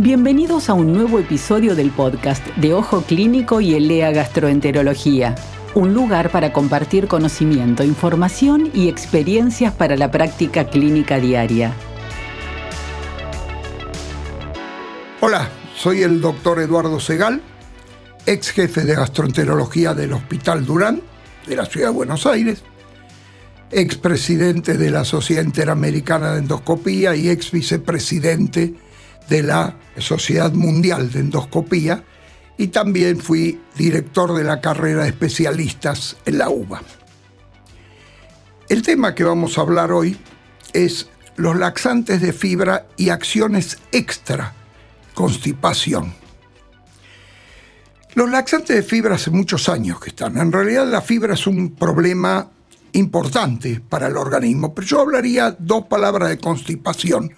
Bienvenidos a un nuevo episodio del podcast de Ojo Clínico y Elea Gastroenterología, un lugar para compartir conocimiento, información y experiencias para la práctica clínica diaria. Hola, soy el doctor Eduardo Segal, ex jefe de gastroenterología del Hospital Durán de la Ciudad de Buenos Aires, ex presidente de la Sociedad Interamericana de Endoscopía y ex vicepresidente de la Sociedad Mundial de Endoscopía y también fui director de la carrera de especialistas en la UBA. El tema que vamos a hablar hoy es los laxantes de fibra y acciones extra constipación. Los laxantes de fibra hace muchos años que están. En realidad la fibra es un problema importante para el organismo, pero yo hablaría dos palabras de constipación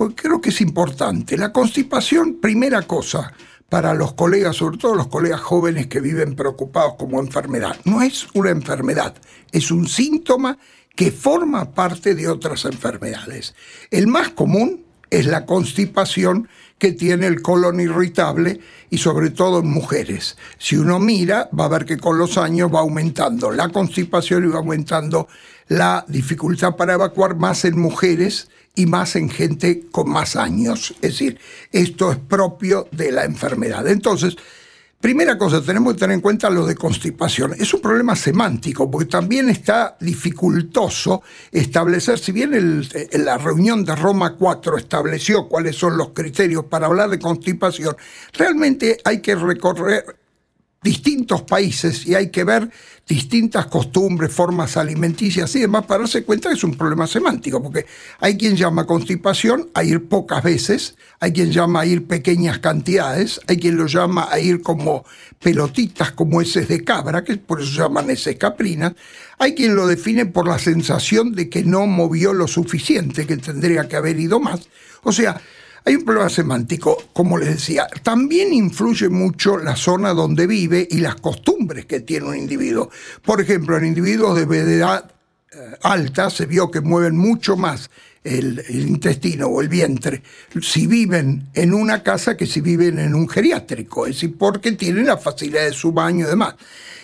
porque creo que es importante. La constipación, primera cosa, para los colegas, sobre todo los colegas jóvenes que viven preocupados como enfermedad, no es una enfermedad, es un síntoma que forma parte de otras enfermedades. El más común es la constipación que tiene el colon irritable y sobre todo en mujeres. Si uno mira, va a ver que con los años va aumentando la constipación y va aumentando la dificultad para evacuar más en mujeres y más en gente con más años. Es decir, esto es propio de la enfermedad. Entonces, Primera cosa, tenemos que tener en cuenta lo de constipación. Es un problema semántico, porque también está dificultoso establecer, si bien en la reunión de Roma 4 estableció cuáles son los criterios para hablar de constipación, realmente hay que recorrer distintos países y hay que ver distintas costumbres, formas alimenticias y demás para darse cuenta que es un problema semántico, porque hay quien llama constipación a ir pocas veces, hay quien llama a ir pequeñas cantidades, hay quien lo llama a ir como pelotitas, como heces de cabra, que por eso se llaman heces caprinas, hay quien lo define por la sensación de que no movió lo suficiente, que tendría que haber ido más. O sea, hay un problema semántico, como les decía. También influye mucho la zona donde vive y las costumbres que tiene un individuo. Por ejemplo, en individuos de edad eh, alta se vio que mueven mucho más el, intestino o el vientre si viven en una casa que si viven en un geriátrico, es decir, porque tienen la facilidad de su baño y demás.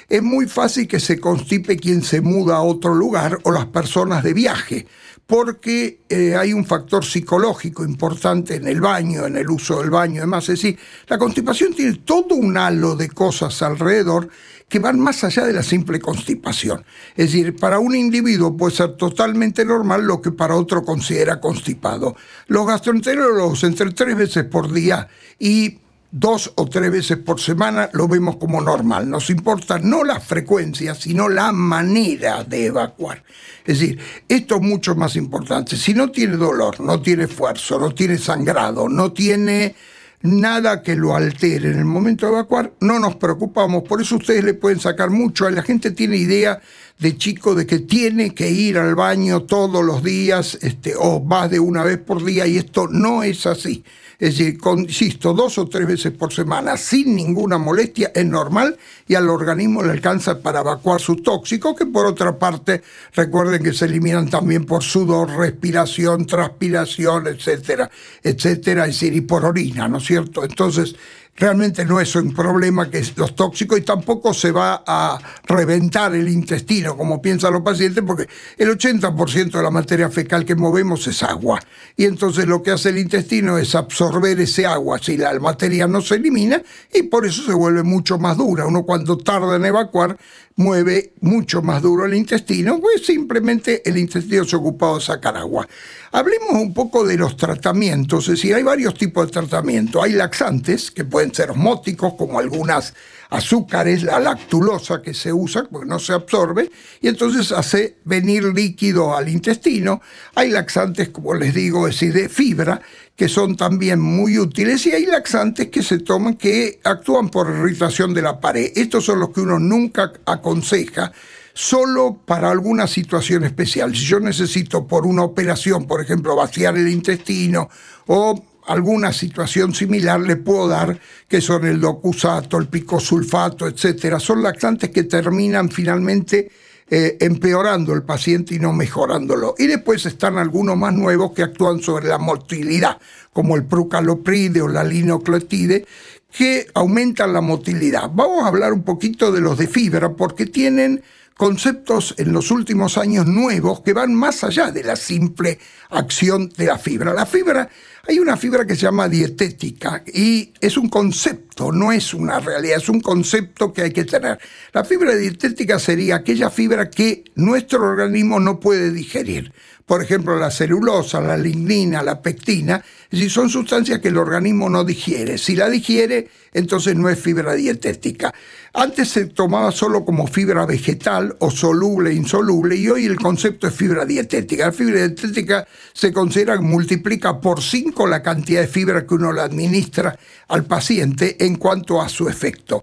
Es muy fácil que se constipe quien se muda a otro lugar o las personas de viaje porque eh, hay un factor psicológico importante en el baño, en el uso del baño y demás. Es decir, la constipación tiene todo un halo de cosas alrededor que van más allá de la simple constipación. Es decir, para un individuo puede ser totalmente normal lo que para otro considera constipado. Los gastroenterólogos entre tres veces por día y dos o tres veces por semana lo vemos como normal. Nos importa no la frecuencia, sino la manera de evacuar. Es decir, esto es mucho más importante. Si no tiene dolor, no tiene esfuerzo, no tiene sangrado, no tiene nada que lo altere en el momento de evacuar, no nos preocupamos. Por eso ustedes le pueden sacar mucho. La gente tiene idea de chico de que tiene que ir al baño todos los días este, o más de una vez por día y esto no es así. Es decir, insisto, dos o tres veces por semana sin ninguna molestia es normal y al organismo le alcanza para evacuar sus tóxicos, que por otra parte recuerden que se eliminan también por sudor, respiración, transpiración, etcétera, etcétera, es decir, y por orina, ¿no es cierto? Entonces, realmente no es un problema que es los tóxicos y tampoco se va a reventar el intestino como piensan los pacientes porque el 80% de la materia fecal que movemos es agua y entonces lo que hace el intestino es absorber ese agua si la materia no se elimina y por eso se vuelve mucho más dura. Uno cuando tarda en evacuar mueve mucho más duro el intestino, pues simplemente el intestino se ha ocupado de sacar agua. Hablemos un poco de los tratamientos, es decir, hay varios tipos de tratamiento. Hay laxantes, que pueden ser osmóticos, como algunas azúcares, la lactulosa que se usa porque no se absorbe, y entonces hace venir líquido al intestino. Hay laxantes, como les digo, es decir, de fibra, que son también muy útiles, y hay laxantes que se toman que actúan por irritación de la pared. Estos son los que uno nunca aconseja solo para alguna situación especial. Si yo necesito por una operación, por ejemplo, vaciar el intestino o alguna situación similar le puedo dar, que son el docusato, el picosulfato, etcétera. Son laxantes que terminan finalmente eh, empeorando el paciente y no mejorándolo. Y después están algunos más nuevos que actúan sobre la motilidad, como el prucalopride o la linoclotide, que aumentan la motilidad. Vamos a hablar un poquito de los de fibra porque tienen conceptos en los últimos años nuevos que van más allá de la simple acción de la fibra. La fibra, hay una fibra que se llama dietética y es un concepto, no es una realidad, es un concepto que hay que tener. La fibra dietética sería aquella fibra que nuestro organismo no puede digerir por ejemplo, la celulosa, la lignina, la pectina, si son sustancias que el organismo no digiere. Si la digiere, entonces no es fibra dietética. Antes se tomaba solo como fibra vegetal o soluble, insoluble, y hoy el concepto es fibra dietética. La fibra dietética se considera que multiplica por 5 la cantidad de fibra que uno le administra al paciente en cuanto a su efecto.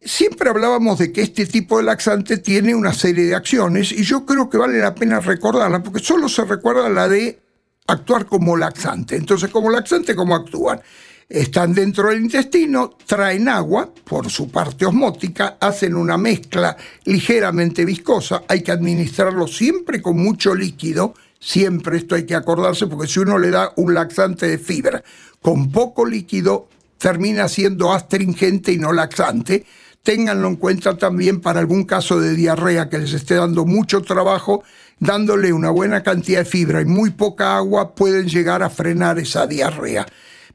Siempre hablábamos de que este tipo de laxante tiene una serie de acciones y yo creo que vale la pena recordarla porque solo se recuerda la de actuar como laxante. Entonces, como laxante, ¿cómo actúan? Están dentro del intestino, traen agua por su parte osmótica, hacen una mezcla ligeramente viscosa, hay que administrarlo siempre con mucho líquido, siempre esto hay que acordarse porque si uno le da un laxante de fibra con poco líquido, termina siendo astringente y no laxante ténganlo en cuenta también para algún caso de diarrea que les esté dando mucho trabajo, dándole una buena cantidad de fibra y muy poca agua pueden llegar a frenar esa diarrea.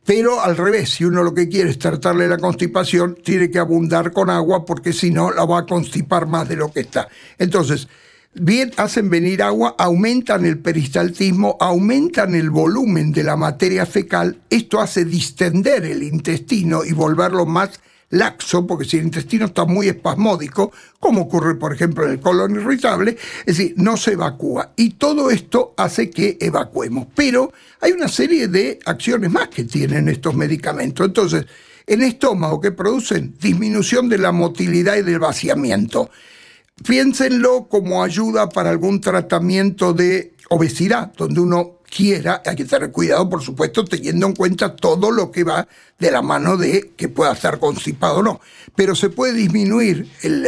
Pero al revés, si uno lo que quiere es tratarle la constipación, tiene que abundar con agua porque si no la va a constipar más de lo que está. Entonces, bien hacen venir agua, aumentan el peristaltismo, aumentan el volumen de la materia fecal, esto hace distender el intestino y volverlo más laxo, porque si el intestino está muy espasmódico, como ocurre por ejemplo en el colon irritable, es decir, no se evacúa. Y todo esto hace que evacuemos. Pero hay una serie de acciones más que tienen estos medicamentos. Entonces, en estómago que producen disminución de la motilidad y del vaciamiento. Piénsenlo como ayuda para algún tratamiento de obesidad, donde uno quiera, hay que tener cuidado, por supuesto, teniendo en cuenta todo lo que va de la mano de que pueda estar constipado o no. Pero se puede disminuir el,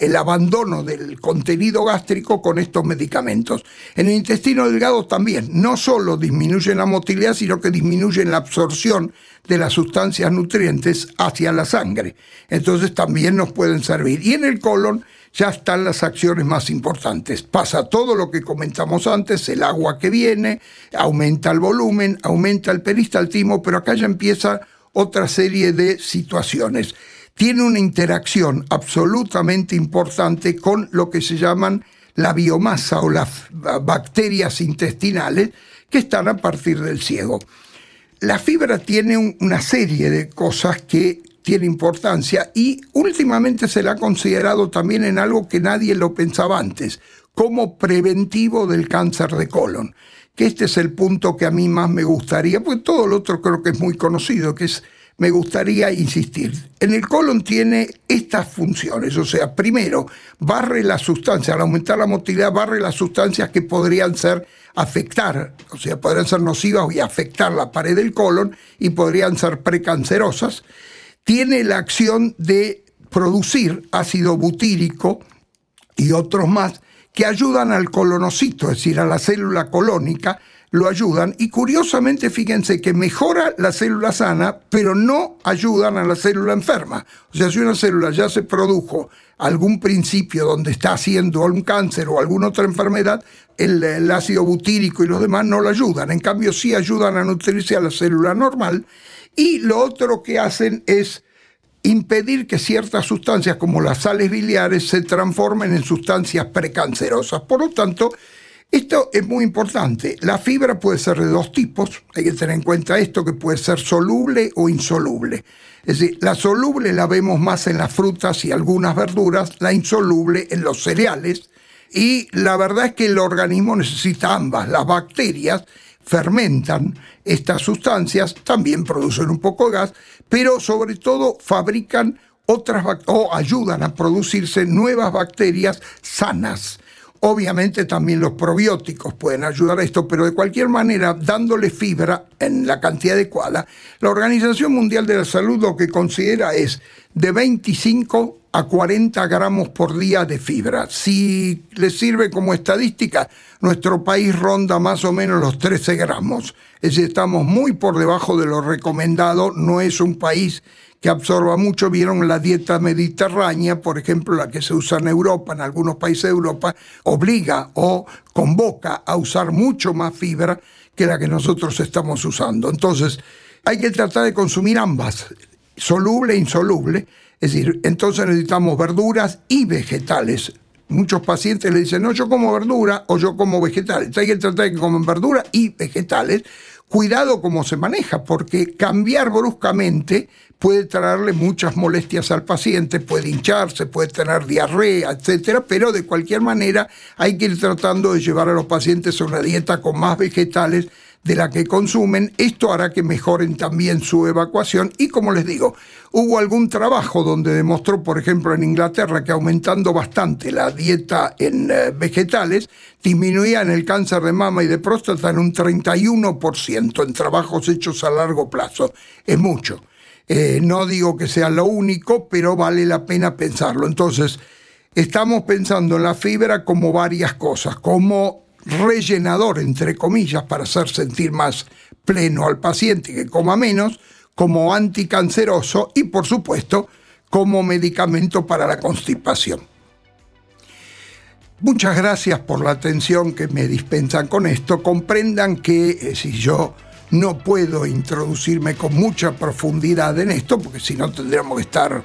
el, abandono del contenido gástrico con estos medicamentos. En el intestino delgado también, no solo disminuyen la motilidad, sino que disminuyen la absorción de las sustancias nutrientes hacia la sangre. Entonces también nos pueden servir. Y en el colon, ya están las acciones más importantes. Pasa todo lo que comentamos antes, el agua que viene, aumenta el volumen, aumenta el peristaltismo, pero acá ya empieza otra serie de situaciones. Tiene una interacción absolutamente importante con lo que se llaman la biomasa o las bacterias intestinales que están a partir del ciego. La fibra tiene una serie de cosas que tiene importancia y últimamente se la ha considerado también en algo que nadie lo pensaba antes, como preventivo del cáncer de colon. Que este es el punto que a mí más me gustaría, pues todo lo otro creo que es muy conocido, que es, me gustaría insistir. En el colon tiene estas funciones, o sea, primero, barre las sustancias, al aumentar la motilidad, barre las sustancias que podrían ser afectar, o sea, podrían ser nocivas y afectar la pared del colon y podrían ser precancerosas tiene la acción de producir ácido butírico y otros más que ayudan al colonocito, es decir, a la célula colónica, lo ayudan y curiosamente fíjense que mejora la célula sana, pero no ayudan a la célula enferma. O sea, si una célula ya se produjo algún principio donde está haciendo algún cáncer o alguna otra enfermedad, el, el ácido butírico y los demás no la ayudan. En cambio, sí ayudan a nutrirse a la célula normal y lo otro que hacen es impedir que ciertas sustancias como las sales biliares se transformen en sustancias precancerosas. Por lo tanto, esto es muy importante. La fibra puede ser de dos tipos, hay que tener en cuenta esto, que puede ser soluble o insoluble. Es decir, la soluble la vemos más en las frutas y algunas verduras, la insoluble en los cereales, y la verdad es que el organismo necesita ambas. Las bacterias fermentan estas sustancias, también producen un poco de gas, pero sobre todo fabrican otras o ayudan a producirse nuevas bacterias sanas. Obviamente también los probióticos pueden ayudar a esto, pero de cualquier manera, dándole fibra en la cantidad adecuada, la Organización Mundial de la Salud lo que considera es de 25 a 40 gramos por día de fibra. Si les sirve como estadística, nuestro país ronda más o menos los 13 gramos. Es decir, estamos muy por debajo de lo recomendado. No es un país que absorba mucho. Vieron la dieta mediterránea, por ejemplo, la que se usa en Europa, en algunos países de Europa, obliga o convoca a usar mucho más fibra que la que nosotros estamos usando. Entonces, hay que tratar de consumir ambas, soluble e insoluble es decir, entonces necesitamos verduras y vegetales. Muchos pacientes le dicen, no, yo como verdura o yo como vegetales. Hay que tratar de que comen verdura y vegetales. Cuidado cómo se maneja, porque cambiar bruscamente puede traerle muchas molestias al paciente, puede hincharse, puede tener diarrea, etcétera, pero de cualquier manera hay que ir tratando de llevar a los pacientes a una dieta con más vegetales de la que consumen. Esto hará que mejoren también su evacuación y como les digo, hubo algún trabajo donde demostró, por ejemplo, en Inglaterra que aumentando bastante la dieta en eh, vegetales, disminuían el cáncer de mama y de próstata en un 31% en trabajos hechos a largo plazo. Es mucho. Eh, no digo que sea lo único, pero vale la pena pensarlo. Entonces, estamos pensando en la fibra como varias cosas, como rellenador, entre comillas, para hacer sentir más pleno al paciente que coma menos, como anticanceroso y, por supuesto, como medicamento para la constipación. Muchas gracias por la atención que me dispensan con esto. Comprendan que eh, si yo no puedo introducirme con mucha profundidad en esto, porque si no tendríamos que estar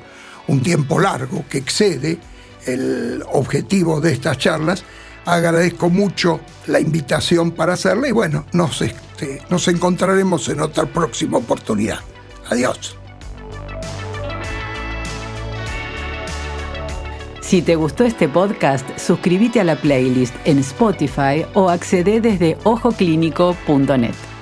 un tiempo largo que excede el objetivo de estas charlas, agradezco mucho la invitación para hacerla y bueno, nos, este, nos encontraremos en otra próxima oportunidad. Adiós. Si te gustó este podcast, suscríbete a la playlist en Spotify o accede desde ojoclínico.net.